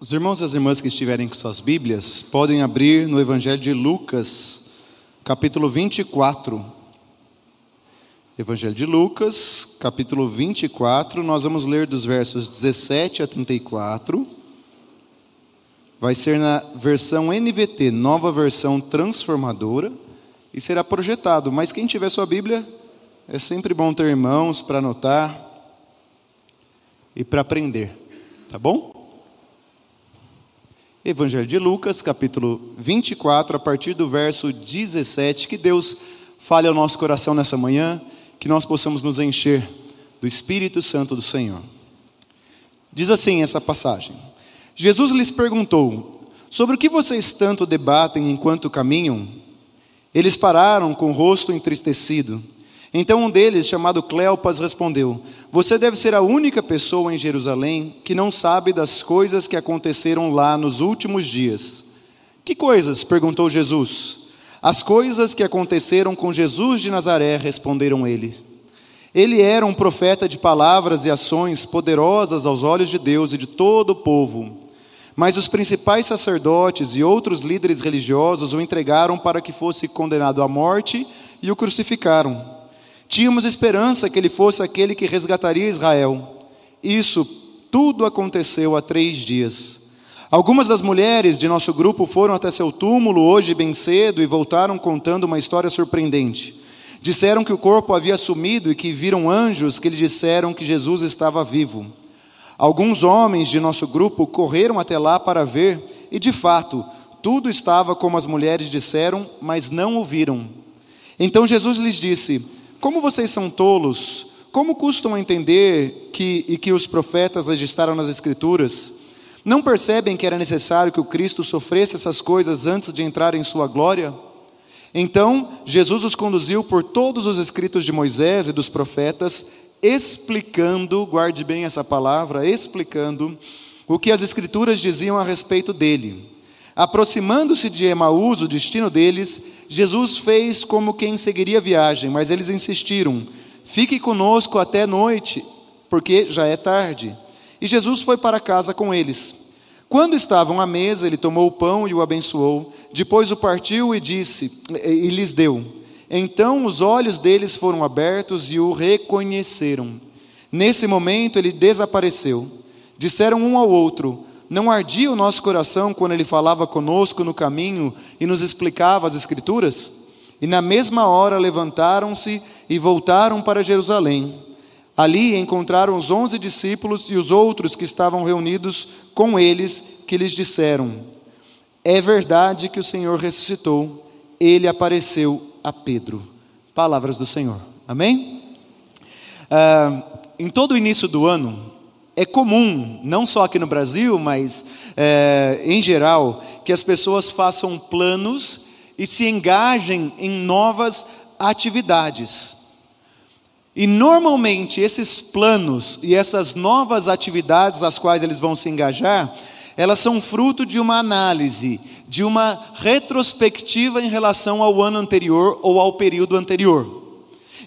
Os irmãos e as irmãs que estiverem com suas Bíblias podem abrir no Evangelho de Lucas, capítulo 24. Evangelho de Lucas, capítulo 24, nós vamos ler dos versos 17 a 34. Vai ser na versão NVT, nova versão transformadora, e será projetado. Mas quem tiver sua Bíblia, é sempre bom ter irmãos para anotar e para aprender, tá bom? Evangelho de Lucas, capítulo 24, a partir do verso 17. Que Deus fale ao nosso coração nessa manhã, que nós possamos nos encher do Espírito Santo do Senhor. Diz assim essa passagem: Jesus lhes perguntou: Sobre o que vocês tanto debatem enquanto caminham? Eles pararam com o rosto entristecido. Então um deles, chamado Cleopas, respondeu: Você deve ser a única pessoa em Jerusalém que não sabe das coisas que aconteceram lá nos últimos dias. Que coisas? perguntou Jesus. As coisas que aconteceram com Jesus de Nazaré, responderam eles. Ele era um profeta de palavras e ações poderosas aos olhos de Deus e de todo o povo. Mas os principais sacerdotes e outros líderes religiosos o entregaram para que fosse condenado à morte e o crucificaram. Tínhamos esperança que ele fosse aquele que resgataria Israel. Isso tudo aconteceu há três dias. Algumas das mulheres de nosso grupo foram até seu túmulo hoje bem cedo e voltaram contando uma história surpreendente. Disseram que o corpo havia sumido e que viram anjos que lhe disseram que Jesus estava vivo. Alguns homens de nosso grupo correram até lá para ver e, de fato, tudo estava como as mulheres disseram, mas não o viram. Então Jesus lhes disse: como vocês são tolos, como custam entender que e que os profetas registraram nas Escrituras? Não percebem que era necessário que o Cristo sofresse essas coisas antes de entrar em sua glória? Então, Jesus os conduziu por todos os escritos de Moisés e dos profetas, explicando, guarde bem essa palavra, explicando o que as Escrituras diziam a respeito dele. Aproximando-se de Emaús, o destino deles, Jesus fez como quem seguiria a viagem, mas eles insistiram: Fique conosco até noite, porque já é tarde. E Jesus foi para casa com eles. Quando estavam à mesa, ele tomou o pão e o abençoou, depois o partiu e disse e lhes deu. Então os olhos deles foram abertos e o reconheceram. Nesse momento ele desapareceu. Disseram um ao outro: não ardia o nosso coração quando ele falava conosco no caminho e nos explicava as Escrituras? E na mesma hora levantaram-se e voltaram para Jerusalém. Ali encontraram os onze discípulos e os outros que estavam reunidos com eles, que lhes disseram: É verdade que o Senhor ressuscitou, ele apareceu a Pedro. Palavras do Senhor. Amém? Ah, em todo o início do ano, é comum, não só aqui no Brasil, mas é, em geral, que as pessoas façam planos e se engajem em novas atividades. E normalmente esses planos e essas novas atividades às quais eles vão se engajar, elas são fruto de uma análise, de uma retrospectiva em relação ao ano anterior ou ao período anterior.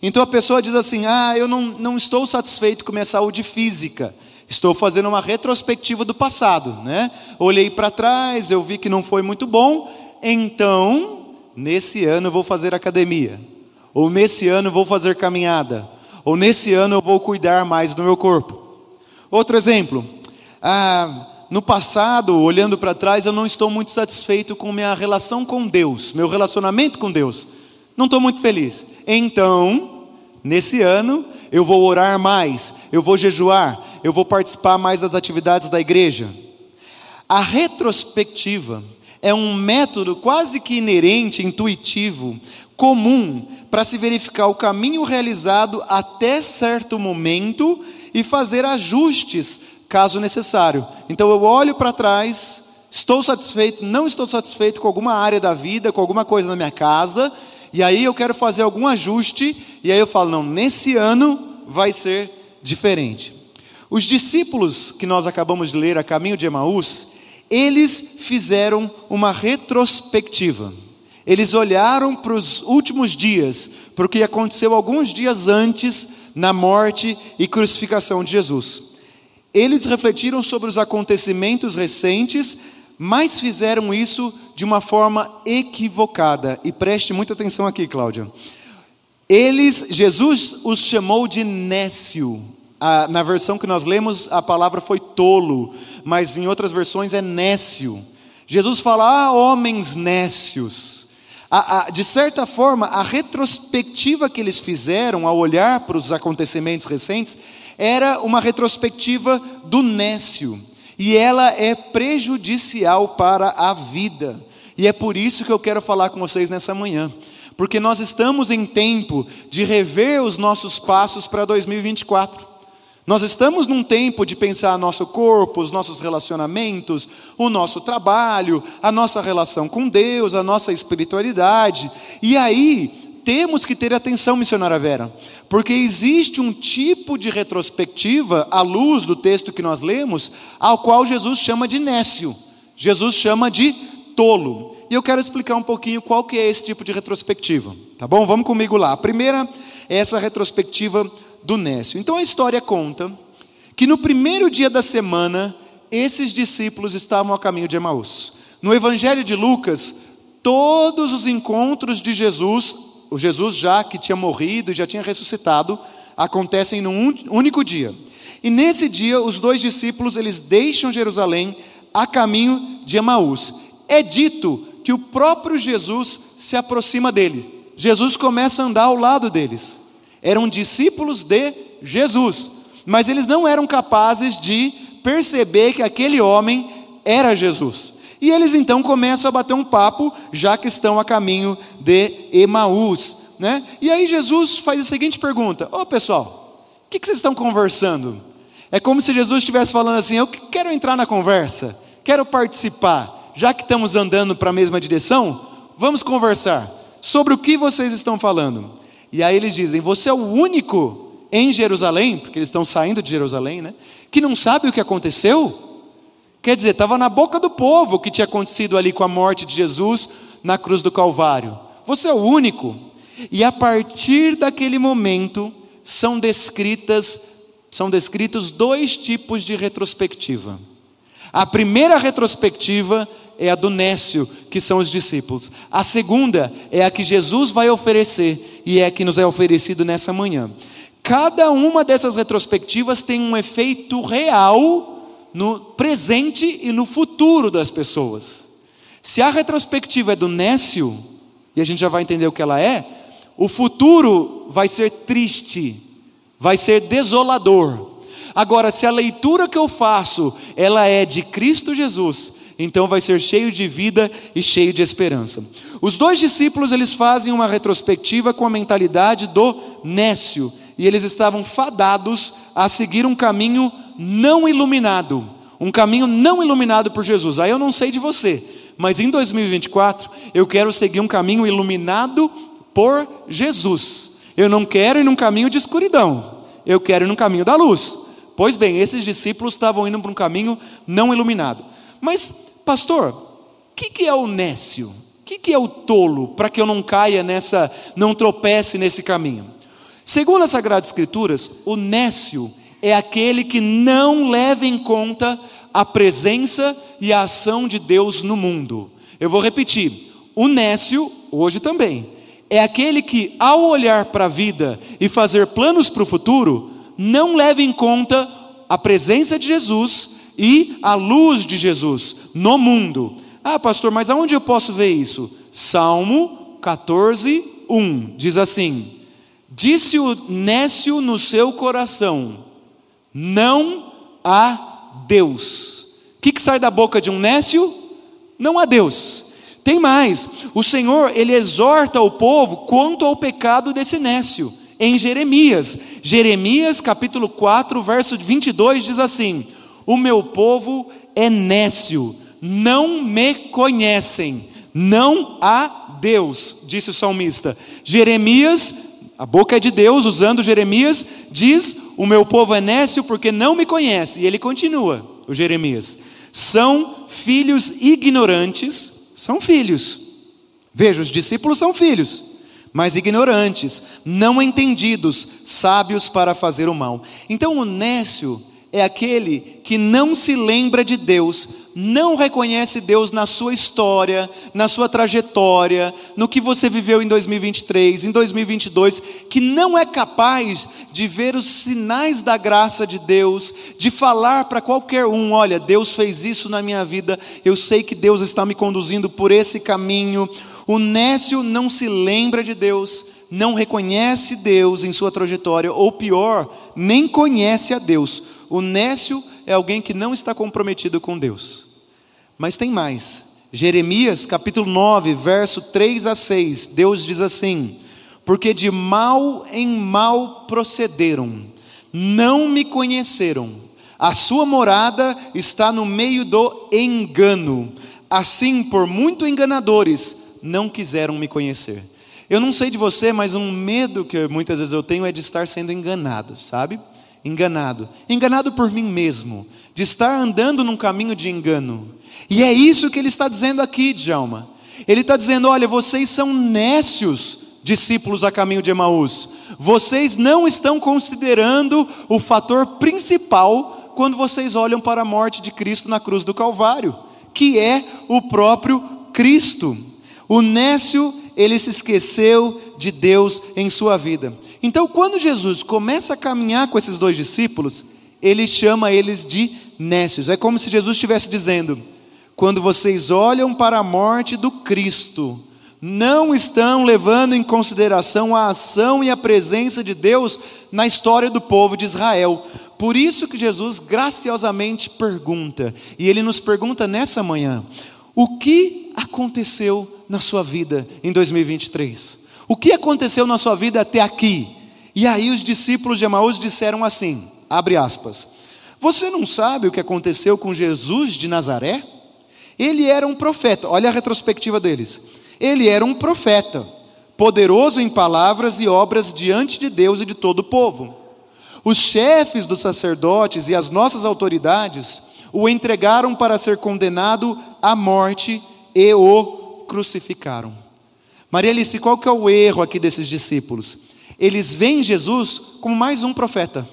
Então a pessoa diz assim: Ah, eu não, não estou satisfeito com minha saúde física. Estou fazendo uma retrospectiva do passado, né? Olhei para trás, eu vi que não foi muito bom, então, nesse ano eu vou fazer academia, ou nesse ano eu vou fazer caminhada, ou nesse ano eu vou cuidar mais do meu corpo. Outro exemplo, ah, no passado, olhando para trás, eu não estou muito satisfeito com minha relação com Deus, meu relacionamento com Deus. Não estou muito feliz. Então, nesse ano, eu vou orar mais, eu vou jejuar, eu vou participar mais das atividades da igreja. A retrospectiva é um método quase que inerente, intuitivo, comum para se verificar o caminho realizado até certo momento e fazer ajustes caso necessário. Então eu olho para trás, estou satisfeito, não estou satisfeito com alguma área da vida, com alguma coisa na minha casa, e aí eu quero fazer algum ajuste, e aí eu falo, não, nesse ano vai ser diferente. Os discípulos que nós acabamos de ler a caminho de Emaús, eles fizeram uma retrospectiva. Eles olharam para os últimos dias, para o que aconteceu alguns dias antes na morte e crucificação de Jesus. Eles refletiram sobre os acontecimentos recentes, mas fizeram isso de uma forma equivocada. E preste muita atenção aqui, Cláudia. Eles, Jesus os chamou de nécio. Ah, na versão que nós lemos, a palavra foi tolo, mas em outras versões é nécio. Jesus fala, ah, homens nécios. De certa forma, a retrospectiva que eles fizeram ao olhar para os acontecimentos recentes era uma retrospectiva do nécio, e ela é prejudicial para a vida. E é por isso que eu quero falar com vocês nessa manhã, porque nós estamos em tempo de rever os nossos passos para 2024. Nós estamos num tempo de pensar nosso corpo, os nossos relacionamentos, o nosso trabalho, a nossa relação com Deus, a nossa espiritualidade. E aí, temos que ter atenção, missionária Vera, porque existe um tipo de retrospectiva, à luz do texto que nós lemos, ao qual Jesus chama de nécio, Jesus chama de tolo. E eu quero explicar um pouquinho qual que é esse tipo de retrospectiva, tá bom? Vamos comigo lá. A primeira é essa retrospectiva do Nécio. Então a história conta que no primeiro dia da semana, esses discípulos estavam a caminho de Emaús. No Evangelho de Lucas, todos os encontros de Jesus, o Jesus já que tinha morrido e já tinha ressuscitado, acontecem num único dia. E nesse dia, os dois discípulos, eles deixam Jerusalém a caminho de Emaús. É dito que o próprio Jesus se aproxima dele. Jesus começa a andar ao lado deles eram discípulos de Jesus, mas eles não eram capazes de perceber que aquele homem era Jesus. E eles então começam a bater um papo, já que estão a caminho de Emaús. Né? E aí Jesus faz a seguinte pergunta: Ô oh, pessoal, o que, que vocês estão conversando? É como se Jesus estivesse falando assim: Eu quero entrar na conversa, quero participar, já que estamos andando para a mesma direção, vamos conversar sobre o que vocês estão falando. E aí eles dizem: Você é o único em Jerusalém, porque eles estão saindo de Jerusalém, né? Que não sabe o que aconteceu? Quer dizer, estava na boca do povo o que tinha acontecido ali com a morte de Jesus na cruz do Calvário. Você é o único. E a partir daquele momento são descritas são descritos dois tipos de retrospectiva. A primeira retrospectiva é a do Nécio, que são os discípulos. A segunda é a que Jesus vai oferecer e é que nos é oferecido nessa manhã. Cada uma dessas retrospectivas tem um efeito real no presente e no futuro das pessoas. Se a retrospectiva é do Nécio, e a gente já vai entender o que ela é, o futuro vai ser triste, vai ser desolador. Agora, se a leitura que eu faço, ela é de Cristo Jesus, então vai ser cheio de vida e cheio de esperança. Os dois discípulos eles fazem uma retrospectiva com a mentalidade do nécio, e eles estavam fadados a seguir um caminho não iluminado, um caminho não iluminado por Jesus. Aí eu não sei de você, mas em 2024 eu quero seguir um caminho iluminado por Jesus. Eu não quero ir num caminho de escuridão, eu quero ir num caminho da luz. Pois bem, esses discípulos estavam indo para um caminho não iluminado. Mas, pastor, o que, que é o nécio? O que, que é o tolo para que eu não caia nessa, não tropece nesse caminho? Segundo as Sagradas Escrituras, o nécio é aquele que não leva em conta a presença e a ação de Deus no mundo. Eu vou repetir: o nécio, hoje também, é aquele que, ao olhar para a vida e fazer planos para o futuro, não leva em conta a presença de Jesus e a luz de Jesus no mundo. Ah, pastor, mas aonde eu posso ver isso? Salmo 14, 1 diz assim: Disse o nécio no seu coração: Não há Deus. O que, que sai da boca de um nécio? Não há Deus. Tem mais, o Senhor, ele exorta o povo quanto ao pecado desse nécio, em Jeremias. Jeremias capítulo 4, verso 22 diz assim: o meu povo é nécio, não me conhecem, não há Deus, disse o salmista. Jeremias, a boca é de Deus, usando Jeremias, diz: O meu povo é nécio porque não me conhece. E ele continua, o Jeremias: São filhos ignorantes, são filhos. Veja, os discípulos são filhos, mas ignorantes, não entendidos, sábios para fazer o mal. Então o nécio é aquele que não se lembra de Deus, não reconhece Deus na sua história, na sua trajetória, no que você viveu em 2023, em 2022, que não é capaz de ver os sinais da graça de Deus, de falar para qualquer um: olha, Deus fez isso na minha vida, eu sei que Deus está me conduzindo por esse caminho. O nécio não se lembra de Deus, não reconhece Deus em sua trajetória, ou pior, nem conhece a Deus o nécio é alguém que não está comprometido com Deus. Mas tem mais. Jeremias capítulo 9, verso 3 a 6, Deus diz assim: Porque de mal em mal procederam, não me conheceram, a sua morada está no meio do engano, assim, por muito enganadores, não quiseram me conhecer. Eu não sei de você, mas um medo que muitas vezes eu tenho é de estar sendo enganado, sabe? Enganado, enganado por mim mesmo, de estar andando num caminho de engano. E é isso que ele está dizendo aqui, Djalma. Ele está dizendo: olha, vocês são nécios, discípulos a caminho de Emaús. Vocês não estão considerando o fator principal quando vocês olham para a morte de Cristo na cruz do Calvário, que é o próprio Cristo. O nécio, ele se esqueceu de Deus em sua vida. Então, quando Jesus começa a caminhar com esses dois discípulos, ele chama eles de nécios. É como se Jesus estivesse dizendo: quando vocês olham para a morte do Cristo, não estão levando em consideração a ação e a presença de Deus na história do povo de Israel. Por isso que Jesus graciosamente pergunta, e ele nos pergunta nessa manhã: o que aconteceu na sua vida em 2023? O que aconteceu na sua vida até aqui? E aí os discípulos de Emaús disseram assim, abre aspas, você não sabe o que aconteceu com Jesus de Nazaré? Ele era um profeta, olha a retrospectiva deles. Ele era um profeta, poderoso em palavras e obras diante de Deus e de todo o povo. Os chefes dos sacerdotes e as nossas autoridades o entregaram para ser condenado à morte e o crucificaram. Maria Alice, qual que é o erro aqui desses discípulos? Eles veem Jesus como mais um profeta.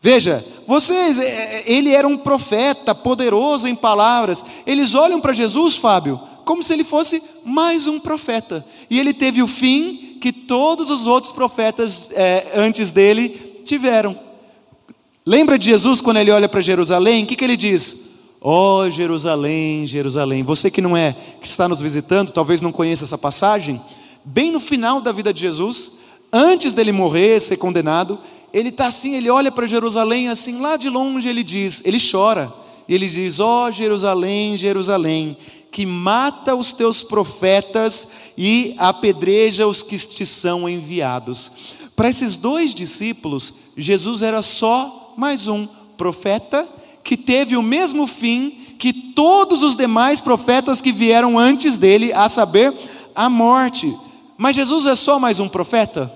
Veja, vocês, é, é, ele era um profeta poderoso em palavras. Eles olham para Jesus, Fábio, como se ele fosse mais um profeta. E ele teve o fim que todos os outros profetas é, antes dele tiveram. Lembra de Jesus quando ele olha para Jerusalém? O que, que ele diz? Ó oh, Jerusalém, Jerusalém, você que não é, que está nos visitando, talvez não conheça essa passagem, bem no final da vida de Jesus, antes dele morrer, ser condenado, ele está assim, ele olha para Jerusalém assim, lá de longe ele diz, ele chora, e ele diz: Ó oh, Jerusalém, Jerusalém, que mata os teus profetas e apedreja os que te são enviados. Para esses dois discípulos, Jesus era só mais um profeta que teve o mesmo fim que todos os demais profetas que vieram antes dele, a saber, a morte. Mas Jesus é só mais um profeta?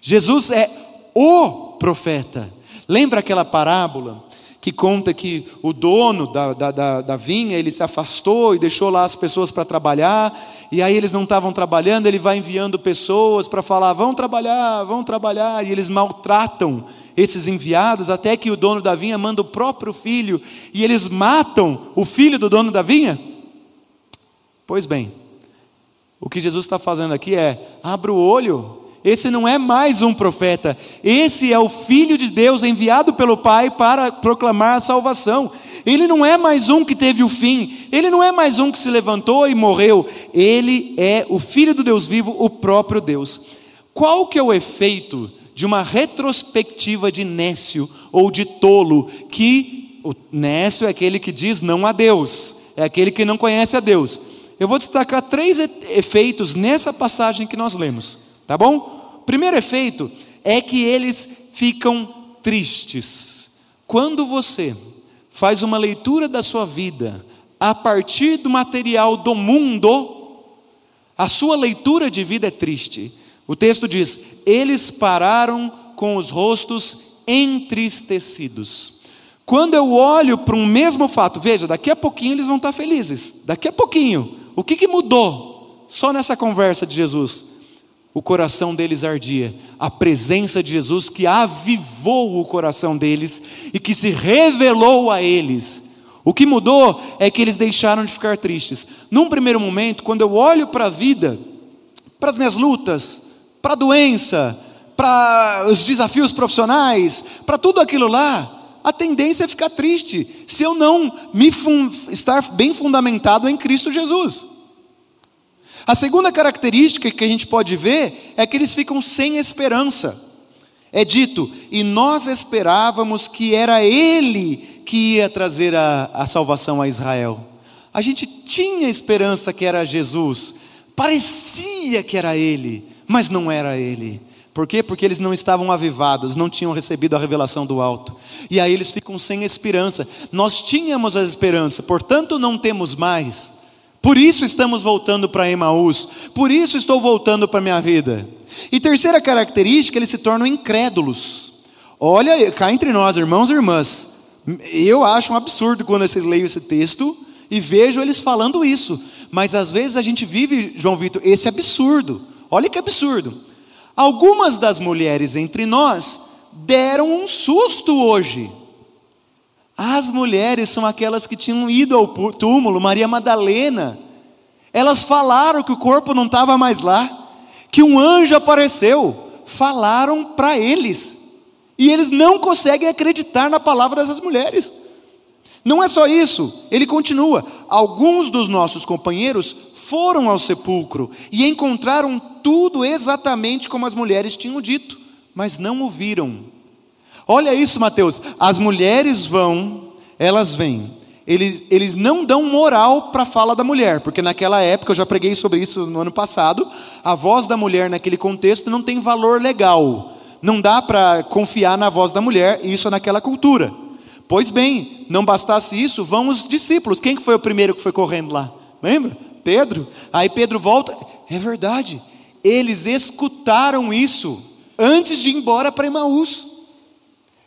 Jesus é o profeta. Lembra aquela parábola que conta que o dono da, da, da, da vinha, ele se afastou e deixou lá as pessoas para trabalhar, e aí eles não estavam trabalhando, ele vai enviando pessoas para falar, vão trabalhar, vão trabalhar, e eles maltratam esses enviados, até que o dono da vinha manda o próprio filho, e eles matam o filho do dono da vinha? Pois bem, o que Jesus está fazendo aqui é: abra o olho, esse não é mais um profeta, esse é o Filho de Deus enviado pelo Pai para proclamar a salvação. Ele não é mais um que teve o fim, ele não é mais um que se levantou e morreu, ele é o Filho do Deus vivo, o próprio Deus. Qual que é o efeito de uma retrospectiva de nécio ou de tolo, que o nécio é aquele que diz não a Deus, é aquele que não conhece a Deus. Eu vou destacar três efeitos nessa passagem que nós lemos, tá bom? Primeiro efeito é que eles ficam tristes. Quando você faz uma leitura da sua vida a partir do material do mundo, a sua leitura de vida é triste. O texto diz: eles pararam com os rostos entristecidos. Quando eu olho para um mesmo fato, veja, daqui a pouquinho eles vão estar felizes, daqui a pouquinho. O que, que mudou só nessa conversa de Jesus? o coração deles ardia. A presença de Jesus que avivou o coração deles e que se revelou a eles. O que mudou é que eles deixaram de ficar tristes. Num primeiro momento, quando eu olho para a vida, para as minhas lutas, para a doença, para os desafios profissionais, para tudo aquilo lá, a tendência é ficar triste se eu não me estar bem fundamentado em Cristo Jesus. A segunda característica que a gente pode ver é que eles ficam sem esperança. É dito, e nós esperávamos que era Ele que ia trazer a, a salvação a Israel. A gente tinha esperança que era Jesus, parecia que era Ele, mas não era Ele. Por quê? Porque eles não estavam avivados, não tinham recebido a revelação do alto. E aí eles ficam sem esperança. Nós tínhamos a esperança, portanto não temos mais. Por isso estamos voltando para Emaús. Por isso estou voltando para minha vida. E terceira característica, eles se tornam incrédulos. Olha, cá entre nós, irmãos e irmãs, eu acho um absurdo quando eu leio esse texto e vejo eles falando isso. Mas às vezes a gente vive, João Vitor, esse absurdo. Olha que absurdo. Algumas das mulheres entre nós deram um susto hoje. As mulheres são aquelas que tinham ido ao túmulo, Maria Madalena. Elas falaram que o corpo não estava mais lá, que um anjo apareceu. Falaram para eles. E eles não conseguem acreditar na palavra dessas mulheres. Não é só isso, ele continua. Alguns dos nossos companheiros foram ao sepulcro e encontraram tudo exatamente como as mulheres tinham dito, mas não o viram. Olha isso, Mateus. As mulheres vão, elas vêm. Eles, eles não dão moral para a fala da mulher, porque naquela época, eu já preguei sobre isso no ano passado, a voz da mulher naquele contexto não tem valor legal. Não dá para confiar na voz da mulher, isso é naquela cultura. Pois bem, não bastasse isso, vão os discípulos. Quem que foi o primeiro que foi correndo lá? Lembra? Pedro. Aí Pedro volta. É verdade. Eles escutaram isso antes de ir embora para Emaús.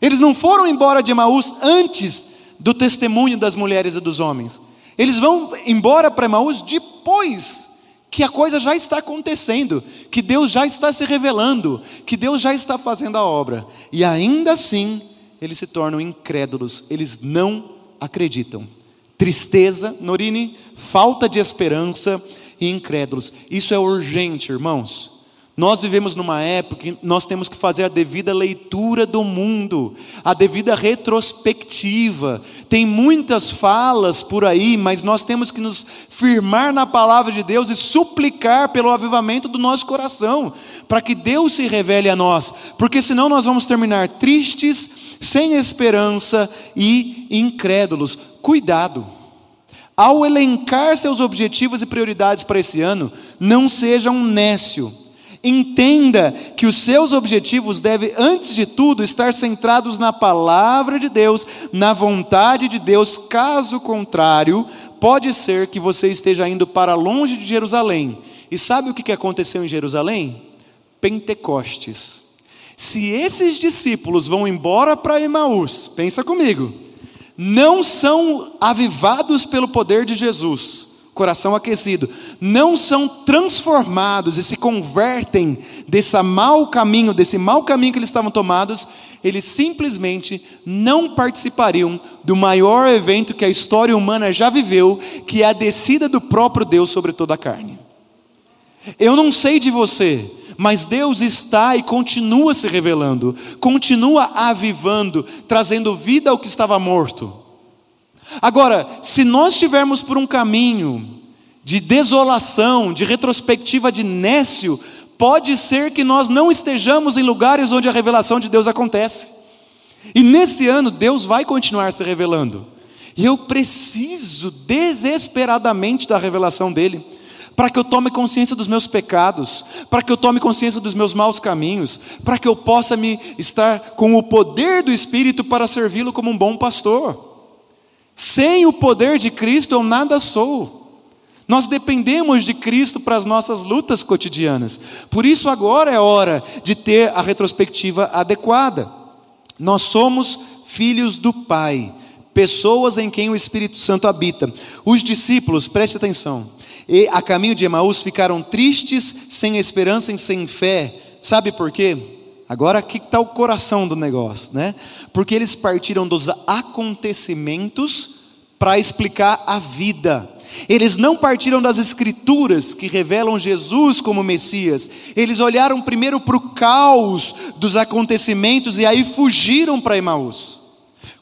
Eles não foram embora de Emaús antes do testemunho das mulheres e dos homens. Eles vão embora para Emaús depois que a coisa já está acontecendo, que Deus já está se revelando, que Deus já está fazendo a obra. E ainda assim, eles se tornam incrédulos, eles não acreditam. Tristeza, Norine, falta de esperança e incrédulos. Isso é urgente, irmãos. Nós vivemos numa época que nós temos que fazer a devida leitura do mundo, a devida retrospectiva. Tem muitas falas por aí, mas nós temos que nos firmar na palavra de Deus e suplicar pelo avivamento do nosso coração, para que Deus se revele a nós, porque senão nós vamos terminar tristes, sem esperança e incrédulos. Cuidado. Ao elencar seus objetivos e prioridades para esse ano, não seja um nécio Entenda que os seus objetivos devem, antes de tudo, estar centrados na palavra de Deus, na vontade de Deus. Caso contrário, pode ser que você esteja indo para longe de Jerusalém. E sabe o que aconteceu em Jerusalém? Pentecostes. Se esses discípulos vão embora para Emaús, pensa comigo, não são avivados pelo poder de Jesus coração aquecido, não são transformados e se convertem desse mau caminho, desse mau caminho que eles estavam tomados, eles simplesmente não participariam do maior evento que a história humana já viveu, que é a descida do próprio Deus sobre toda a carne. Eu não sei de você, mas Deus está e continua se revelando, continua avivando, trazendo vida ao que estava morto. Agora, se nós estivermos por um caminho de desolação, de retrospectiva de nécio, pode ser que nós não estejamos em lugares onde a revelação de Deus acontece. E nesse ano, Deus vai continuar se revelando. E eu preciso desesperadamente da revelação dEle, para que eu tome consciência dos meus pecados, para que eu tome consciência dos meus maus caminhos, para que eu possa me estar com o poder do Espírito para servi-lo como um bom pastor. Sem o poder de Cristo eu nada sou. Nós dependemos de Cristo para as nossas lutas cotidianas. Por isso, agora é hora de ter a retrospectiva adequada. Nós somos filhos do Pai, pessoas em quem o Espírito Santo habita. Os discípulos, preste atenção, E a caminho de Emaús ficaram tristes, sem esperança e sem fé. Sabe por quê? Agora aqui está o coração do negócio, né? Porque eles partiram dos acontecimentos para explicar a vida. Eles não partiram das Escrituras que revelam Jesus como Messias, eles olharam primeiro para o caos dos acontecimentos e aí fugiram para Emaús.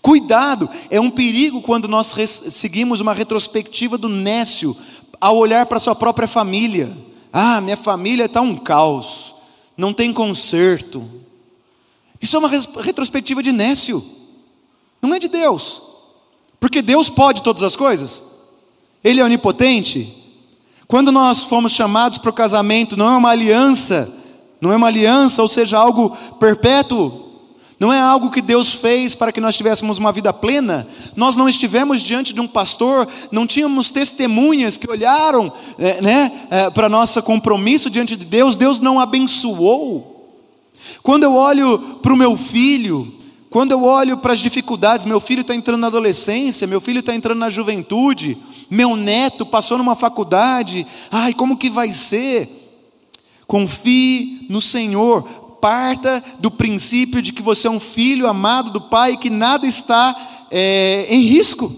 Cuidado, é um perigo quando nós seguimos uma retrospectiva do Nécio ao olhar para sua própria família. Ah, minha família está um caos, não tem conserto. Isso é uma retrospectiva de Nécio, não é de Deus, porque Deus pode todas as coisas. Ele é onipotente. Quando nós fomos chamados para o casamento, não é uma aliança, não é uma aliança, ou seja, algo perpétuo. Não é algo que Deus fez para que nós tivéssemos uma vida plena. Nós não estivemos diante de um pastor, não tínhamos testemunhas que olharam é, né, é, para nosso compromisso diante de Deus. Deus não abençoou. Quando eu olho para o meu filho, quando eu olho para as dificuldades, meu filho está entrando na adolescência, meu filho está entrando na juventude, meu neto passou numa faculdade, ai, como que vai ser? Confie no Senhor, parta do princípio de que você é um filho amado do Pai e que nada está é, em risco.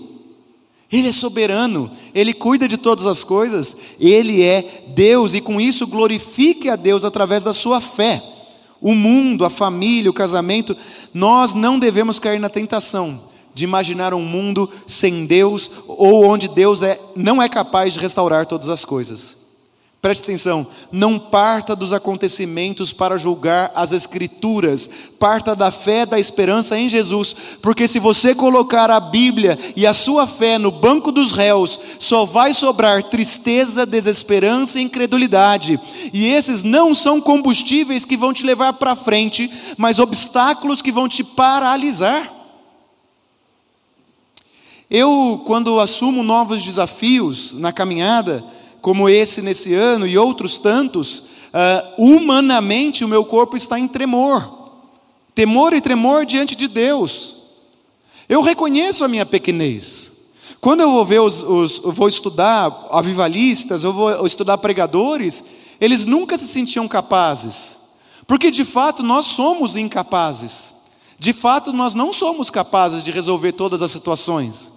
Ele é soberano, Ele cuida de todas as coisas, Ele é Deus e com isso glorifique a Deus através da sua fé. O mundo, a família, o casamento, nós não devemos cair na tentação de imaginar um mundo sem Deus ou onde Deus é, não é capaz de restaurar todas as coisas. Preste atenção, não parta dos acontecimentos para julgar as Escrituras, parta da fé, da esperança em Jesus, porque se você colocar a Bíblia e a sua fé no banco dos réus, só vai sobrar tristeza, desesperança e incredulidade, e esses não são combustíveis que vão te levar para frente, mas obstáculos que vão te paralisar. Eu, quando assumo novos desafios na caminhada, como esse nesse ano e outros tantos, uh, humanamente o meu corpo está em tremor, temor e tremor diante de Deus. Eu reconheço a minha pequenez. Quando eu vou ver os, os vou estudar avivalistas, eu vou estudar pregadores, eles nunca se sentiam capazes, porque de fato nós somos incapazes. De fato, nós não somos capazes de resolver todas as situações.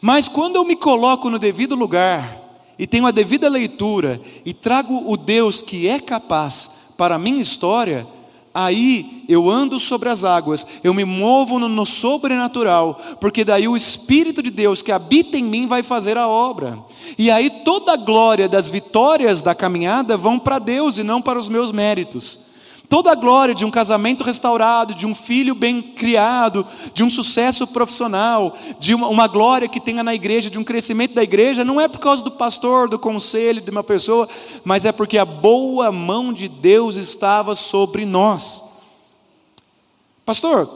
Mas quando eu me coloco no devido lugar, e tenho a devida leitura, e trago o Deus que é capaz para a minha história, aí eu ando sobre as águas, eu me movo no, no, sobrenatural, porque daí o Espírito de Deus que habita em mim vai fazer a obra. E aí toda a glória das vitórias da caminhada vão para Deus e não para os meus méritos toda a glória de um casamento restaurado, de um filho bem criado, de um sucesso profissional, de uma, uma, glória que tenha na igreja, de um crescimento da igreja, não é por causa do pastor, do conselho, de uma pessoa, mas é porque a boa mão de Deus estava sobre nós. Pastor,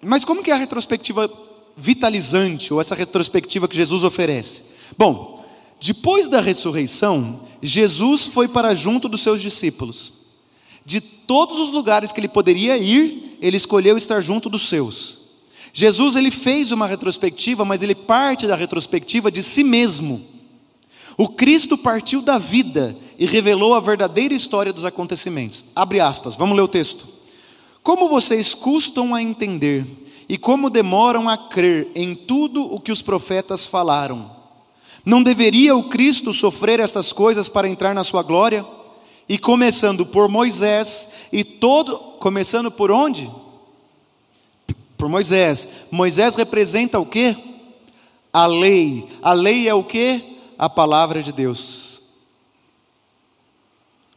mas como que é a retrospectiva vitalizante, ou essa retrospectiva que Jesus oferece? Bom, depois da ressurreição, Jesus foi para junto dos seus discípulos. De todos os lugares que ele poderia ir, ele escolheu estar junto dos seus. Jesus ele fez uma retrospectiva, mas ele parte da retrospectiva de si mesmo. O Cristo partiu da vida e revelou a verdadeira história dos acontecimentos. Abre aspas, vamos ler o texto. Como vocês custam a entender e como demoram a crer em tudo o que os profetas falaram. Não deveria o Cristo sofrer estas coisas para entrar na sua glória? E começando por Moisés e todo, começando por onde? Por Moisés. Moisés representa o quê? A lei. A lei é o quê? A palavra de Deus.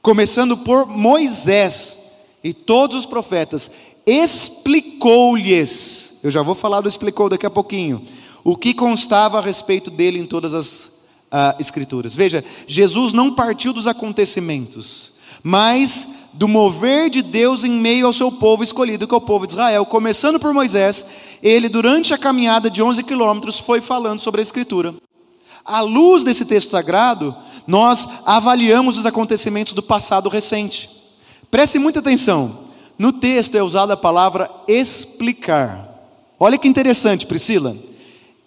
Começando por Moisés e todos os profetas, explicou-lhes. Eu já vou falar do explicou daqui a pouquinho. O que constava a respeito dele em todas as ah, Escrituras. Veja, Jesus não partiu dos acontecimentos, mas do mover de Deus em meio ao seu povo escolhido, que é o povo de Israel. Começando por Moisés, ele, durante a caminhada de 11 quilômetros, foi falando sobre a Escritura. À luz desse texto sagrado, nós avaliamos os acontecimentos do passado recente. Preste muita atenção. No texto é usada a palavra explicar. Olha que interessante, Priscila.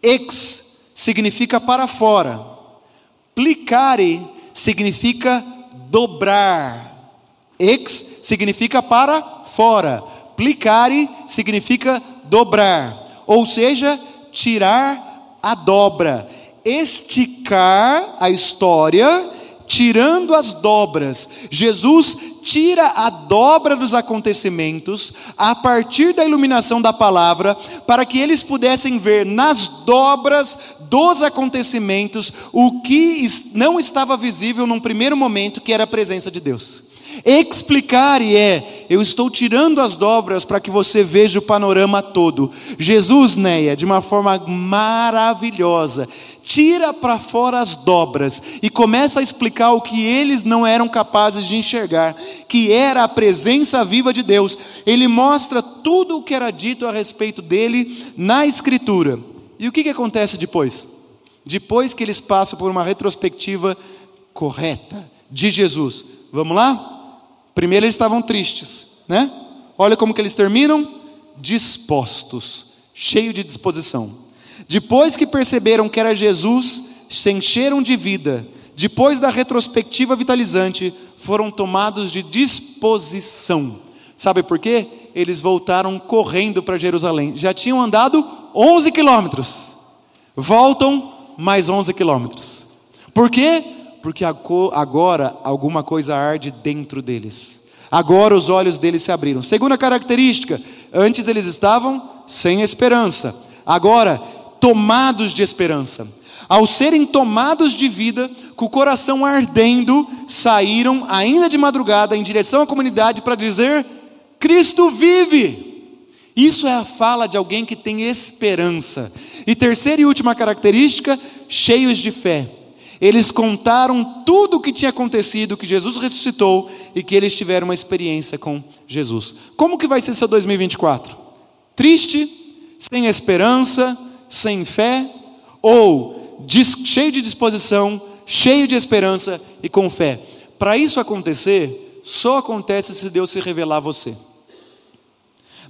Ex significa para fora. Plicare significa dobrar. Ex significa para fora. Plicare significa dobrar. Ou seja, tirar a dobra. Esticar a história, tirando as dobras. Jesus tira a dobra dos acontecimentos a partir da iluminação da palavra, para que eles pudessem ver nas dobras dos acontecimentos o que não estava visível num primeiro momento, que era a presença de Deus. Explicar é, eu estou tirando as dobras para que você veja o panorama todo. Jesus, Neia, de uma forma maravilhosa, tira para fora as dobras e começa a explicar o que eles não eram capazes de enxergar, que era a presença viva de Deus. Ele mostra tudo o que era dito a respeito dele na Escritura. E o que, que acontece depois? Depois que eles passam por uma retrospectiva correta de Jesus. Vamos lá? Primeiro eles estavam tristes, né? Olha como que eles terminam: dispostos, cheio de disposição. Depois que perceberam que era Jesus, se encheram de vida. Depois da retrospectiva vitalizante, foram tomados de disposição. Sabe por quê? Eles voltaram correndo para Jerusalém. Já tinham andado 11 quilômetros. Voltam mais 11 quilômetros. Por quê? porque agora alguma coisa arde dentro deles. Agora os olhos deles se abriram. Segunda característica: antes eles estavam sem esperança, agora tomados de esperança. Ao serem tomados de vida, com o coração ardendo, saíram ainda de madrugada em direção à comunidade para dizer: Cristo vive. Isso é a fala de alguém que tem esperança. E terceira e última característica, cheios de fé. Eles contaram tudo o que tinha acontecido, que Jesus ressuscitou e que eles tiveram uma experiência com Jesus. Como que vai ser seu 2024? Triste, sem esperança, sem fé ou cheio de disposição, cheio de esperança e com fé? Para isso acontecer, só acontece se Deus se revelar a você.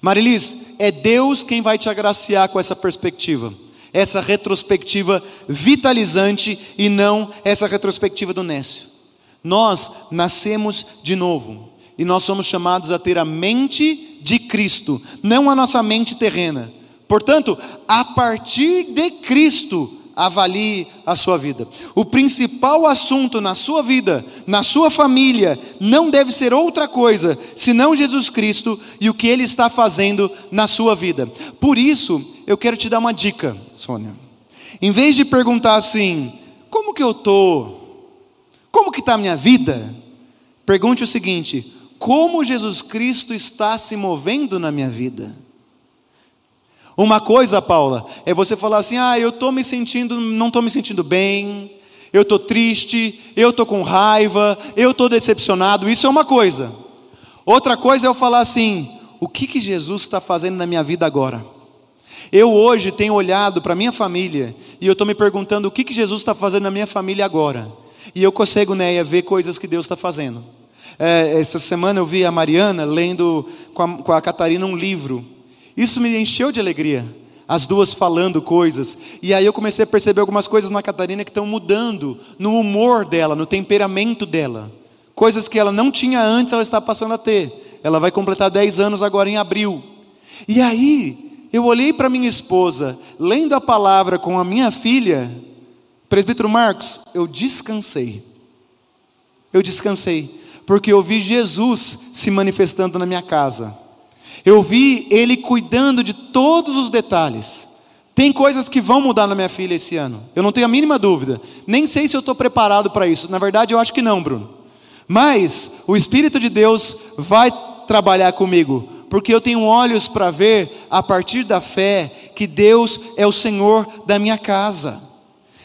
Marilis, é Deus quem vai te agraciar com essa perspectiva essa retrospectiva vitalizante e não essa retrospectiva do Nécio. Nós nascemos de novo e nós somos chamados a ter a mente de Cristo, não a nossa mente terrena. Portanto, a partir de Cristo, avalie a sua vida. O principal assunto na sua vida, na sua família, não deve ser outra coisa senão Jesus Cristo e o que Ele está fazendo na sua vida. Por isso, eu quero te dar uma dica, Sônia. Em vez de perguntar assim, como que eu estou? Como que está a minha vida? Pergunte o seguinte: como Jesus Cristo está se movendo na minha vida? Uma coisa, Paula, é você falar assim: ah, eu estou me sentindo, não estou me sentindo bem, eu estou triste, eu estou com raiva, eu estou decepcionado. Isso é uma coisa. Outra coisa é eu falar assim: o que, que Jesus está fazendo na minha vida agora? Eu hoje tenho olhado para minha família e eu estou me perguntando o que, que Jesus está fazendo na minha família agora. E eu consigo, né, ver coisas que Deus está fazendo. É, essa semana eu vi a Mariana lendo com a, com a Catarina um livro isso me encheu de alegria. As duas falando coisas. E aí eu comecei a perceber algumas coisas na Catarina que estão mudando no humor dela, no temperamento dela. Coisas que ela não tinha antes, ela está passando a ter. Ela vai completar 10 anos agora em abril. E aí, eu olhei para minha esposa, lendo a palavra com a minha filha, presbítero Marcos, eu descansei. Eu descansei, porque eu vi Jesus se manifestando na minha casa. Eu vi ele cuidando de todos os detalhes. Tem coisas que vão mudar na minha filha esse ano. Eu não tenho a mínima dúvida. Nem sei se eu estou preparado para isso. Na verdade, eu acho que não, Bruno. Mas o Espírito de Deus vai trabalhar comigo, porque eu tenho olhos para ver, a partir da fé, que Deus é o Senhor da minha casa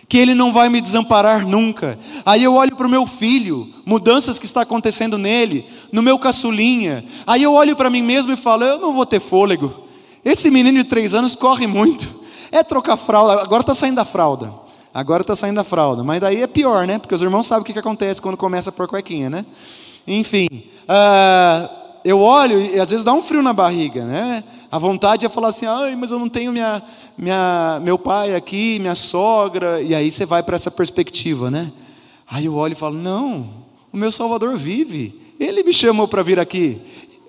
que Ele não vai me desamparar nunca. Aí eu olho para o meu filho, mudanças que está acontecendo nele, no meu caçulinha. Aí eu olho para mim mesmo e falo: eu não vou ter fôlego. Esse menino de três anos corre muito. É trocar fralda, agora está saindo da fralda. Agora está saindo da fralda. Mas daí é pior, né? Porque os irmãos sabem o que, que acontece quando começa a pôr cuequinha, né? Enfim, uh, eu olho e às vezes dá um frio na barriga, né? A vontade é falar assim, ai, mas eu não tenho minha, minha, meu pai aqui, minha sogra, e aí você vai para essa perspectiva, né? Aí eu olho e falo: Não, o meu Salvador vive, ele me chamou para vir aqui,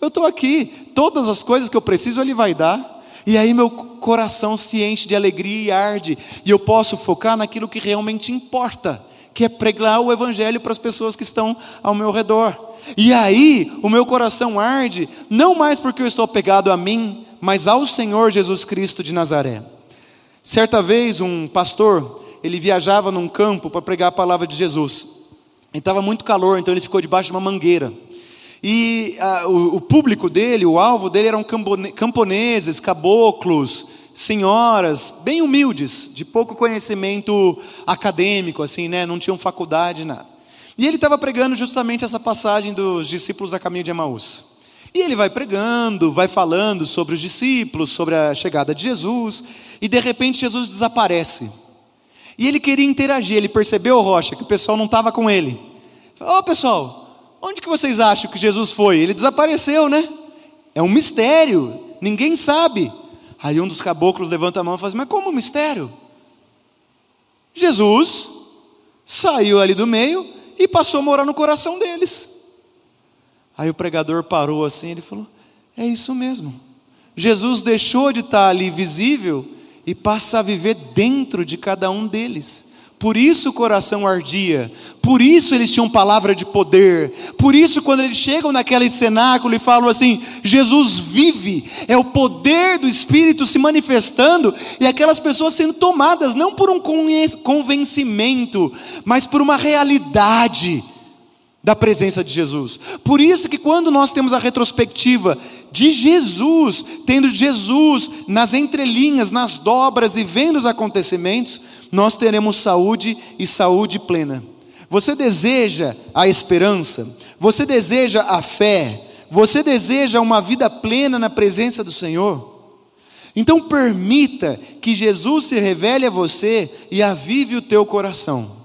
eu estou aqui, todas as coisas que eu preciso ele vai dar. E aí meu coração se enche de alegria e arde, e eu posso focar naquilo que realmente importa, que é pregar o Evangelho para as pessoas que estão ao meu redor. E aí o meu coração arde, não mais porque eu estou apegado a mim, mas ao Senhor Jesus Cristo de Nazaré. Certa vez um pastor, ele viajava num campo para pregar a palavra de Jesus. E estava muito calor, então ele ficou debaixo de uma mangueira. E ah, o, o, público dele, o alvo dele eram camponeses, caboclos, senhoras, bem humildes, de pouco conhecimento acadêmico, assim, né? Não tinham faculdade, nada. E ele estava pregando justamente essa passagem dos discípulos a caminho de Emaús. E ele vai pregando, vai falando sobre os discípulos, sobre a chegada de Jesus, e de repente Jesus desaparece. E ele queria interagir, ele percebeu, Rocha, que o pessoal não estava com ele. Ô oh, pessoal, Onde que vocês acham que Jesus foi? Ele desapareceu, né? É um mistério, ninguém sabe. Aí um dos caboclos levanta a mão e fala assim, mas como mistério? Jesus saiu ali do meio e passou a morar no coração deles. Aí o pregador parou assim, ele falou: É isso mesmo. Jesus deixou de estar ali visível e passa a viver dentro de cada um deles. Por isso o coração ardia, por isso eles tinham palavra de poder, por isso quando eles chegam naquele cenáculo e falam assim: Jesus vive, é o poder do Espírito se manifestando e aquelas pessoas sendo tomadas não por um convencimento, mas por uma realidade da presença de Jesus. Por isso que quando nós temos a retrospectiva de Jesus, tendo Jesus nas entrelinhas, nas dobras e vendo os acontecimentos, nós teremos saúde e saúde plena. Você deseja a esperança, você deseja a fé, você deseja uma vida plena na presença do Senhor? Então permita que Jesus se revele a você e avive o teu coração.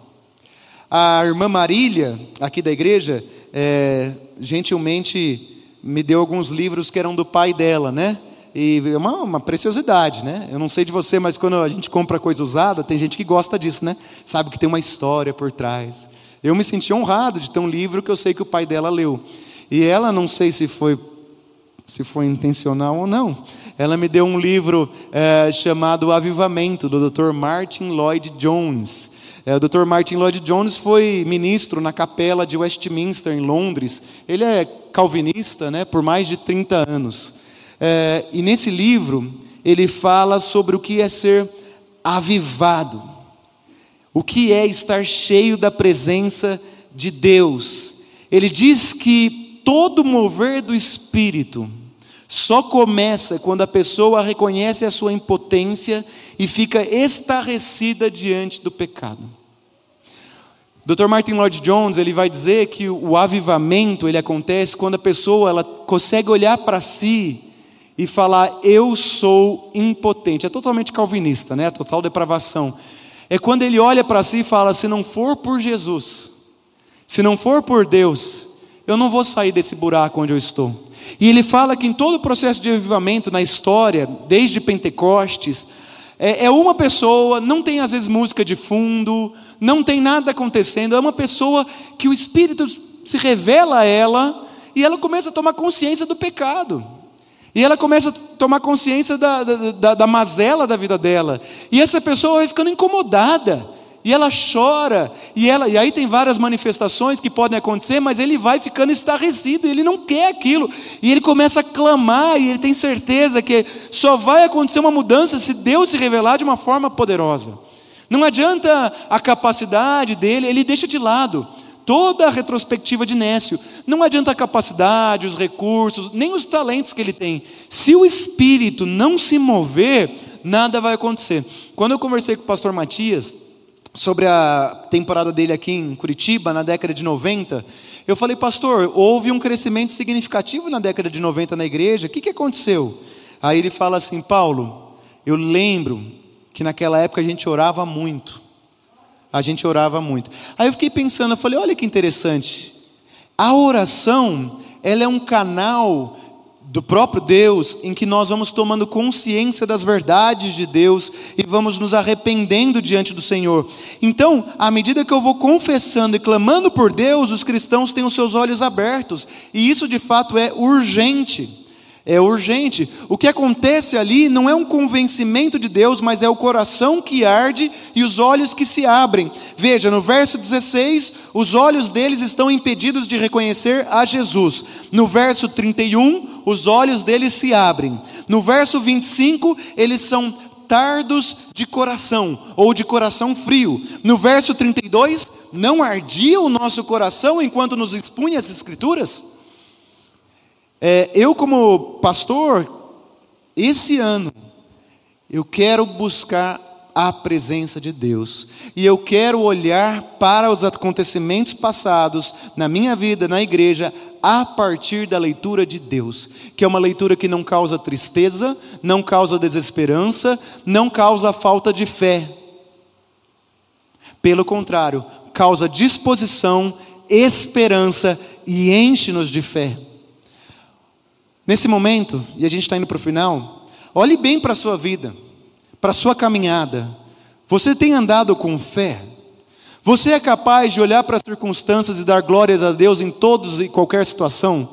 A irmã Marília, aqui da igreja, é, gentilmente me deu alguns livros que eram do pai dela, né? E é uma, uma, preciosidade, né? Eu não sei de você, mas quando a gente compra coisa usada, tem gente que gosta disso, né? Sabe que tem uma história por trás. Eu me senti honrado de ter um livro que eu sei que o pai dela leu. E ela, não sei se foi, se foi intencional ou não, ela me deu um livro é, chamado Avivamento, do Dr. Martin Lloyd Jones. É, o Dr. Martin Lloyd Jones foi ministro na capela de Westminster, em Londres. Ele é calvinista né, por mais de 30 anos. É, e nesse livro, ele fala sobre o que é ser avivado, o que é estar cheio da presença de Deus. Ele diz que todo mover do espírito só começa quando a pessoa reconhece a sua impotência e fica estarrecida diante do pecado. Dr. Martin Lloyd Jones ele vai dizer que o avivamento ele acontece quando a pessoa ela consegue olhar para si e falar eu sou impotente. É totalmente calvinista, né? A total depravação. É quando ele olha para si e fala: se não for por Jesus, se não for por Deus, eu não vou sair desse buraco onde eu estou. E ele fala que em todo o processo de avivamento na história, desde Pentecostes, é, é uma pessoa, não tem às vezes música de fundo, não tem nada acontecendo, é uma pessoa que o Espírito se revela a ela e ela começa a tomar consciência do pecado. E ela começa a tomar consciência da, da, da, da mazela da vida dela. E essa pessoa vai ficando incomodada. E ela chora, e, ela, e aí tem várias manifestações que podem acontecer, mas ele vai ficando estarrecido, ele não quer aquilo, e ele começa a clamar, e ele tem certeza que só vai acontecer uma mudança se Deus se revelar de uma forma poderosa. Não adianta a capacidade dele, ele deixa de lado toda a retrospectiva de Nécio. Não adianta a capacidade, os recursos, nem os talentos que ele tem. Se o espírito não se mover, nada vai acontecer. Quando eu conversei com o pastor Matias sobre a temporada dele aqui em Curitiba, na década de 90, eu falei, pastor, houve um crescimento significativo na década de 90 na igreja, o que, que aconteceu? Aí ele fala assim, Paulo, eu lembro que naquela época a gente orava muito. A gente orava muito. Aí eu fiquei pensando, eu falei, olha que interessante. A oração, ela é um canal do próprio Deus, em que nós vamos tomando consciência das verdades de Deus e vamos nos arrependendo diante do Senhor. Então, à medida que eu vou confessando e clamando por Deus, os cristãos têm os seus olhos abertos, e isso de fato é urgente é urgente. O que acontece ali não é um convencimento de Deus, mas é o coração que arde e os olhos que se abrem. Veja, no verso 16, os olhos deles estão impedidos de reconhecer a Jesus. No verso 31, os olhos deles se abrem. No verso 25, eles são tardos de coração ou de coração frio. No verso 32, não ardia o nosso coração enquanto nos expunha as Escrituras? É, eu, como pastor, esse ano, eu quero buscar a presença de Deus, e eu quero olhar para os acontecimentos passados na minha vida, na igreja, a partir da leitura de Deus, que é uma leitura que não causa tristeza, não causa desesperança, não causa falta de fé. Pelo contrário, causa disposição, esperança e enche-nos de fé. Nesse momento, e a gente está indo para o final, olhe bem para a sua vida, para a sua caminhada. Você tem andado com fé? Você é capaz de olhar para as circunstâncias e dar glórias a Deus em todos e qualquer situação?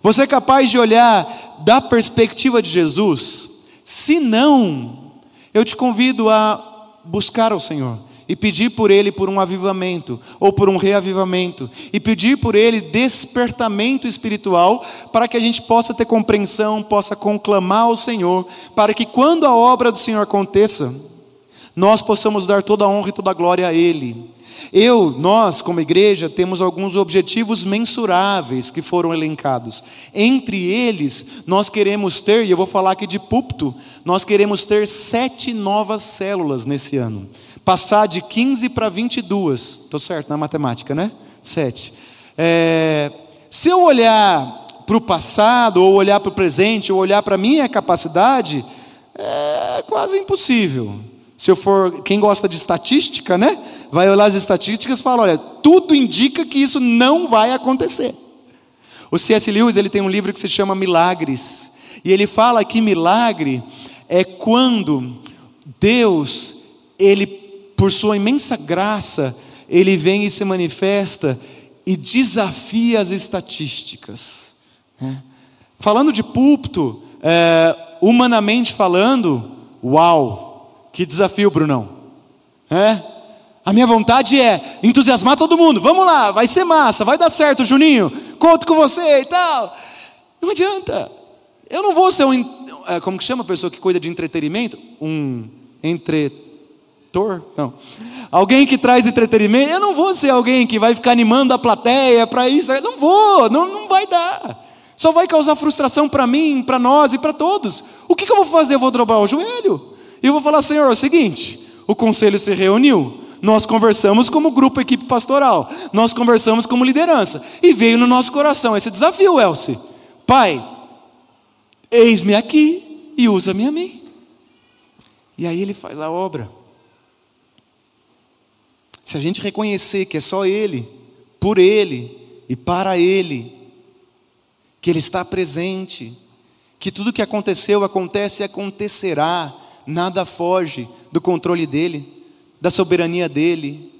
Você é capaz de olhar da perspectiva de Jesus? Se não, eu te convido a buscar ao Senhor e pedir por ele por um avivamento ou por um reavivamento e pedir por ele despertamento espiritual para que a gente possa ter compreensão, possa conclamar ao Senhor, para que quando a obra do Senhor aconteça, nós possamos dar toda a honra e toda a glória a ele. Eu, nós, como igreja, temos alguns objetivos mensuráveis que foram elencados. Entre eles, nós queremos ter, e eu vou falar aqui de púlpito, nós queremos ter sete novas células nesse ano passar de 15 para 22. Estou certo na matemática, né? 7. É, se eu olhar para o passado, ou olhar para o presente, ou olhar para a minha capacidade, é quase impossível. Se eu for, quem gosta de estatística, né? Vai olhar as estatísticas e fala: olha, tudo indica que isso não vai acontecer. O C.S. Lewis ele tem um livro que se chama Milagres. E ele fala que milagre é quando Deus ele por sua imensa graça, ele vem e se manifesta e desafia as estatísticas. Né? Falando de púlpito, é, humanamente falando, uau, que desafio, Brunão. É? A minha vontade é entusiasmar todo mundo. Vamos lá, vai ser massa, vai dar certo, Juninho. Conto com você e tal. Não adianta. Eu não vou ser um. É, como que chama a pessoa que cuida de entretenimento? Um entretenimento Ator? Não. Alguém que traz entretenimento. Eu não vou ser alguém que vai ficar animando a plateia para isso. Não vou, não, não vai dar. Só vai causar frustração para mim, para nós e para todos. O que, que eu vou fazer? Eu vou dobrar o joelho. E eu vou falar, Senhor, é o seguinte: o conselho se reuniu. Nós conversamos como grupo, equipe pastoral. Nós conversamos como liderança. E veio no nosso coração esse desafio, Elsie. Pai, eis-me aqui e usa-me a mim. E aí ele faz a obra. Se a gente reconhecer que é só Ele, por Ele e para Ele, que Ele está presente, que tudo que aconteceu, acontece e acontecerá, nada foge do controle dEle, da soberania dEle,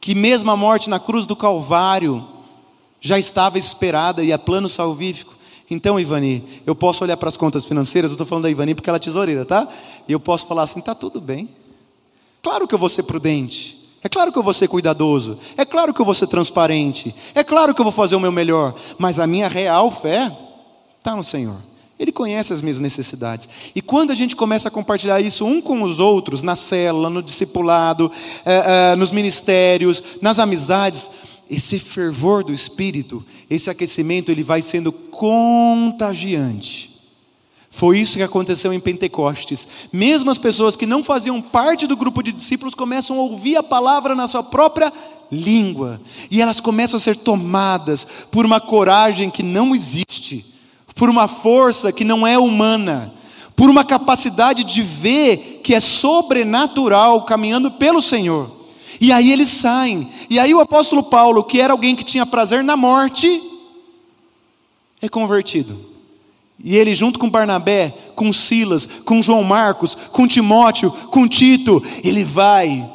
que mesmo a morte na cruz do Calvário já estava esperada e é plano salvífico. Então, Ivani, eu posso olhar para as contas financeiras, eu estou falando da Ivani porque ela é tesoureira, tá? E eu posso falar assim: está tudo bem. Claro que eu vou ser prudente. É claro que eu vou ser cuidadoso, é claro que eu vou ser transparente, é claro que eu vou fazer o meu melhor, mas a minha real fé está no Senhor. Ele conhece as minhas necessidades. E quando a gente começa a compartilhar isso um com os outros, na célula, no discipulado, é, é, nos ministérios, nas amizades, esse fervor do Espírito, esse aquecimento, ele vai sendo contagiante. Foi isso que aconteceu em Pentecostes. Mesmo as pessoas que não faziam parte do grupo de discípulos começam a ouvir a palavra na sua própria língua, e elas começam a ser tomadas por uma coragem que não existe, por uma força que não é humana, por uma capacidade de ver que é sobrenatural caminhando pelo Senhor. E aí eles saem. E aí o apóstolo Paulo, que era alguém que tinha prazer na morte, é convertido. E ele, junto com Barnabé, com Silas, com João Marcos, com Timóteo, com Tito, ele vai.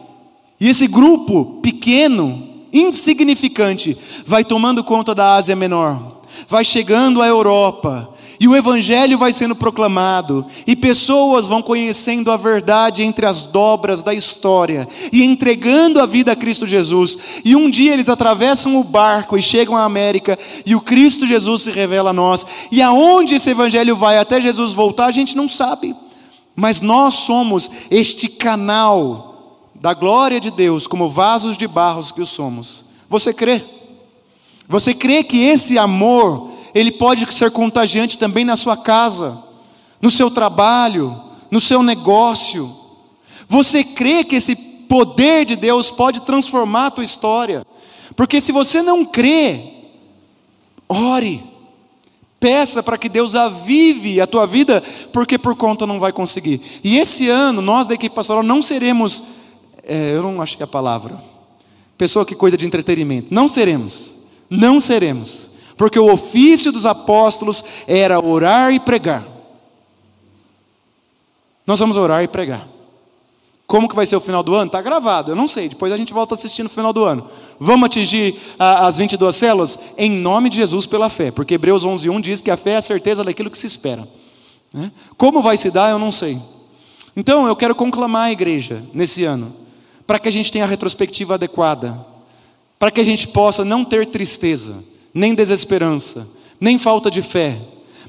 E esse grupo pequeno, insignificante, vai tomando conta da Ásia Menor, vai chegando à Europa, e o Evangelho vai sendo proclamado, e pessoas vão conhecendo a verdade entre as dobras da história, e entregando a vida a Cristo Jesus. E um dia eles atravessam o barco e chegam à América, e o Cristo Jesus se revela a nós. E aonde esse Evangelho vai até Jesus voltar, a gente não sabe, mas nós somos este canal da glória de Deus, como vasos de barros que o somos. Você crê? Você crê que esse amor ele pode ser contagiante também na sua casa, no seu trabalho, no seu negócio. Você crê que esse poder de Deus pode transformar a tua história? Porque se você não crê, ore, peça para que Deus avive a tua vida, porque por conta não vai conseguir. E esse ano, nós da equipe pastoral não seremos, é, eu não achei a palavra, pessoa que cuida de entretenimento, não seremos, não seremos porque o ofício dos apóstolos era orar e pregar. Nós vamos orar e pregar. Como que vai ser o final do ano? Está gravado, eu não sei. Depois a gente volta a assistir no final do ano. Vamos atingir a, as 22 células? Em nome de Jesus pela fé. Porque Hebreus 11.1 diz que a fé é a certeza daquilo que se espera. Né? Como vai se dar, eu não sei. Então eu quero conclamar a igreja nesse ano. Para que a gente tenha a retrospectiva adequada. Para que a gente possa não ter tristeza nem desesperança, nem falta de fé,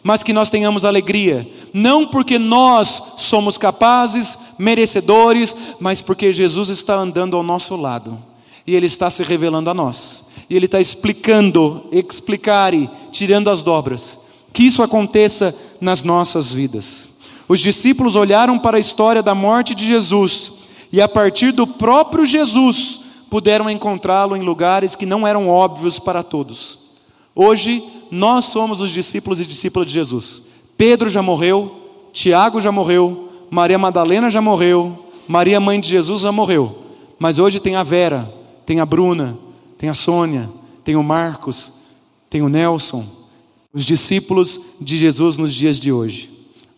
mas que nós tenhamos alegria, não porque nós somos capazes, merecedores, mas porque Jesus está andando ao nosso lado e Ele está se revelando a nós, e Ele está explicando, explicare, tirando as dobras, que isso aconteça nas nossas vidas. Os discípulos olharam para a história da morte de Jesus e a partir do próprio Jesus puderam encontrá-lo em lugares que não eram óbvios para todos. Hoje, nós somos os discípulos e discípulas de Jesus. Pedro já morreu, Tiago já morreu, Maria Madalena já morreu, Maria, mãe de Jesus, já morreu. Mas hoje tem a Vera, tem a Bruna, tem a Sônia, tem o Marcos, tem o Nelson, os discípulos de Jesus nos dias de hoje.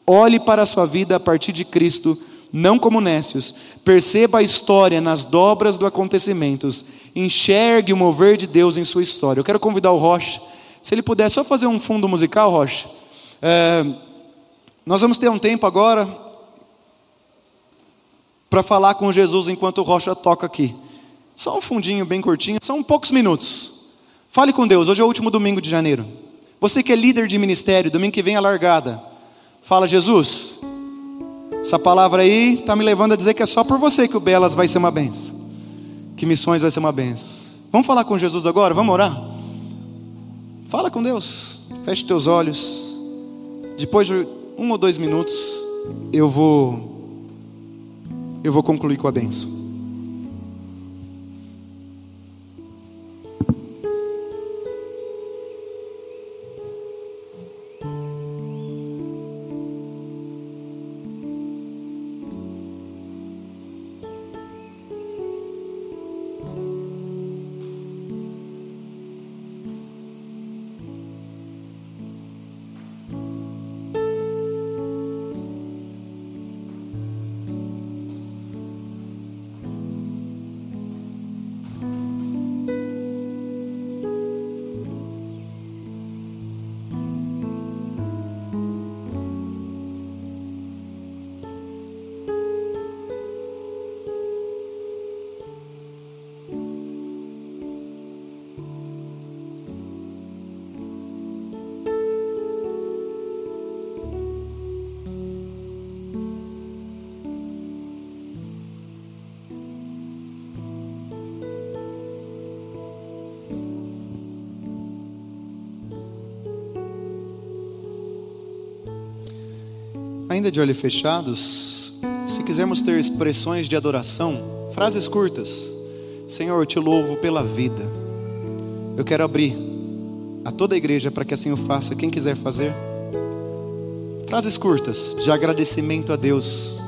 Olhe para a sua vida a partir de Cristo, não como nécios. Perceba a história nas dobras do acontecimentos enxergue o mover de Deus em sua história. Eu quero convidar o Rocha, se ele puder só fazer um fundo musical, Rocha. É, nós vamos ter um tempo agora para falar com Jesus enquanto o Rocha toca aqui. Só um fundinho bem curtinho, são poucos minutos. Fale com Deus, hoje é o último domingo de janeiro. Você que é líder de ministério, domingo que vem é largada. Fala, Jesus, essa palavra aí está me levando a dizer que é só por você que o Belas vai ser uma benção que missões vai ser uma benção. Vamos falar com Jesus agora? Vamos orar? Fala com Deus. Feche teus olhos. Depois de um ou dois minutos, eu vou eu vou concluir com a benção. De olhos fechados, se quisermos ter expressões de adoração, frases curtas. Senhor, eu te louvo pela vida. Eu quero abrir a toda a igreja para que assim o faça, quem quiser fazer. Frases curtas de agradecimento a Deus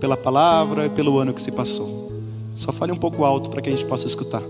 pela palavra e pelo ano que se passou. Só fale um pouco alto para que a gente possa escutar.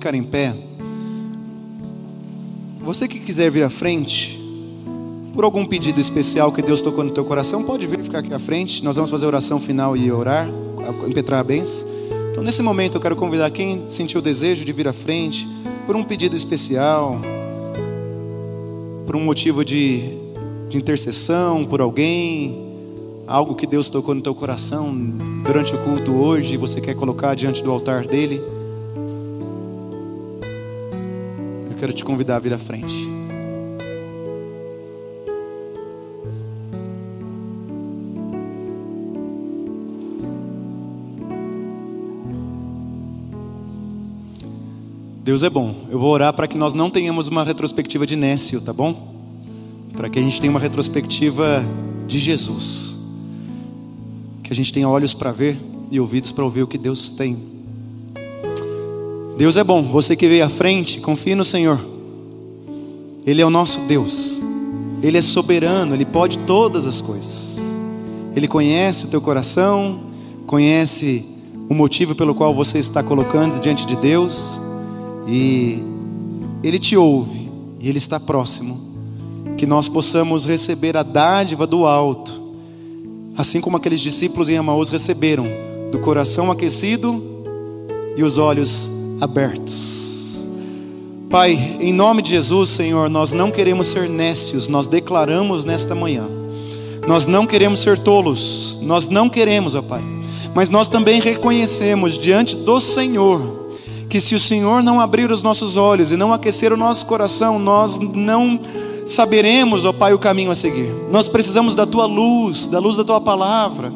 Ficar em pé. Você que quiser vir à frente, por algum pedido especial que Deus tocou no teu coração, pode vir ficar aqui à frente. Nós vamos fazer a oração final e orar, impetrar a. Então, nesse momento, eu quero convidar quem sentiu o desejo de vir à frente, por um pedido especial, por um motivo de, de intercessão, por alguém, algo que Deus tocou no teu coração durante o culto hoje você quer colocar diante do altar dele. Quero te convidar a vir à frente. Deus é bom. Eu vou orar para que nós não tenhamos uma retrospectiva de Nécio, tá bom? Para que a gente tenha uma retrospectiva de Jesus. Que a gente tenha olhos para ver e ouvidos para ouvir o que Deus tem. Deus é bom. Você que veio à frente, confie no Senhor. Ele é o nosso Deus. Ele é soberano, ele pode todas as coisas. Ele conhece o teu coração, conhece o motivo pelo qual você está colocando diante de Deus e Ele te ouve e Ele está próximo. Que nós possamos receber a dádiva do alto, assim como aqueles discípulos em Amaús receberam, do coração aquecido e os olhos abertos. Pai, em nome de Jesus, Senhor, nós não queremos ser nécios, nós declaramos nesta manhã. Nós não queremos ser tolos, nós não queremos, ó Pai, mas nós também reconhecemos diante do Senhor que se o Senhor não abrir os nossos olhos e não aquecer o nosso coração, nós não saberemos, ó Pai, o caminho a seguir. Nós precisamos da tua luz, da luz da tua palavra.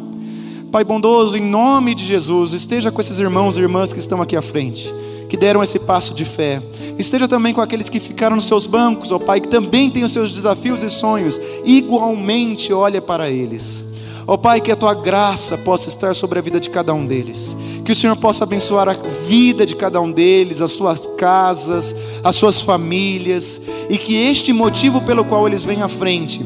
Pai bondoso, em nome de Jesus, esteja com esses irmãos e irmãs que estão aqui à frente, que deram esse passo de fé. Esteja também com aqueles que ficaram nos seus bancos, ó Pai, que também têm os seus desafios e sonhos. Igualmente olha para eles. Ó Pai, que a tua graça possa estar sobre a vida de cada um deles. Que o Senhor possa abençoar a vida de cada um deles, as suas casas, as suas famílias, e que este motivo pelo qual eles vêm à frente,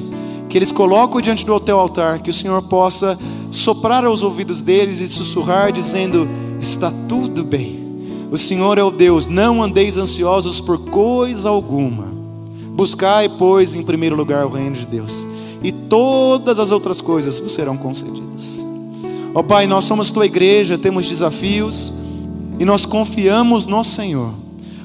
que eles colocam diante do teu altar, que o Senhor possa soprar aos ouvidos deles e sussurrar, dizendo: Está tudo bem. O Senhor é o Deus, não andeis ansiosos por coisa alguma. Buscai, pois, em primeiro lugar o reino de Deus e todas as outras coisas vos serão concedidas. Ó Pai, nós somos tua igreja, temos desafios e nós confiamos no Senhor.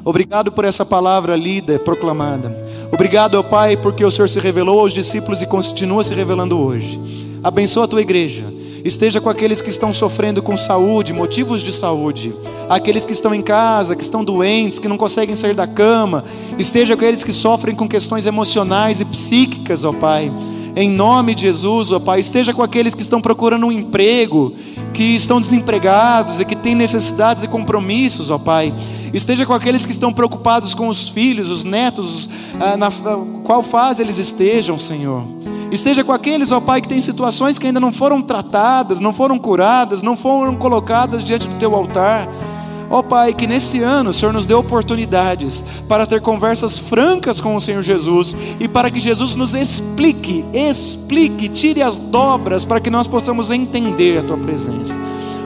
Obrigado por essa palavra lida, proclamada. Obrigado, ó Pai, porque o Senhor se revelou aos discípulos e continua se revelando hoje. Abençoa a tua igreja. Esteja com aqueles que estão sofrendo com saúde, motivos de saúde. Aqueles que estão em casa, que estão doentes, que não conseguem sair da cama. Esteja com aqueles que sofrem com questões emocionais e psíquicas, ó Pai em nome de Jesus, ó Pai, esteja com aqueles que estão procurando um emprego, que estão desempregados e que têm necessidades e compromissos, ó Pai. Esteja com aqueles que estão preocupados com os filhos, os netos, ah, na qual fase eles estejam, Senhor. Esteja com aqueles, ó Pai, que têm situações que ainda não foram tratadas, não foram curadas, não foram colocadas diante do teu altar. Ó Pai, que nesse ano o Senhor nos dê oportunidades para ter conversas francas com o Senhor Jesus e para que Jesus nos explique, explique, tire as dobras para que nós possamos entender a Tua presença.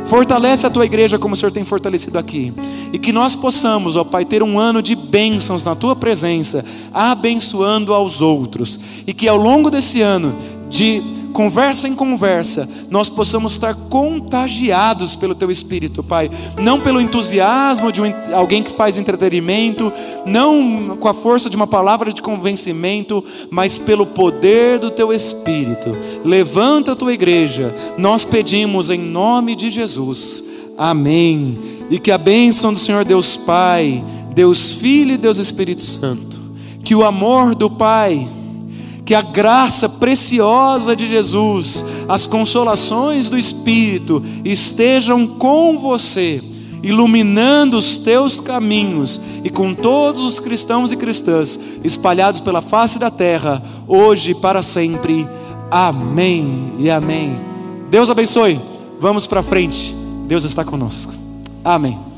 Fortalece a tua igreja como o Senhor tem fortalecido aqui. E que nós possamos, ó Pai, ter um ano de bênçãos na tua presença, abençoando aos outros. E que ao longo desse ano, de conversa em conversa, nós possamos estar contagiados pelo Teu Espírito, Pai. Não pelo entusiasmo de um, alguém que faz entretenimento, não com a força de uma palavra de convencimento, mas pelo poder do Teu Espírito. Levanta a Tua igreja, nós pedimos em nome de Jesus. Amém. E que a bênção do Senhor Deus Pai, Deus Filho e Deus Espírito Santo, que o amor do Pai, que a graça preciosa de Jesus, as consolações do Espírito estejam com você, iluminando os teus caminhos e com todos os cristãos e cristãs espalhados pela face da terra, hoje e para sempre. Amém e amém. Deus abençoe. Vamos para frente. Deus está conosco. Amém.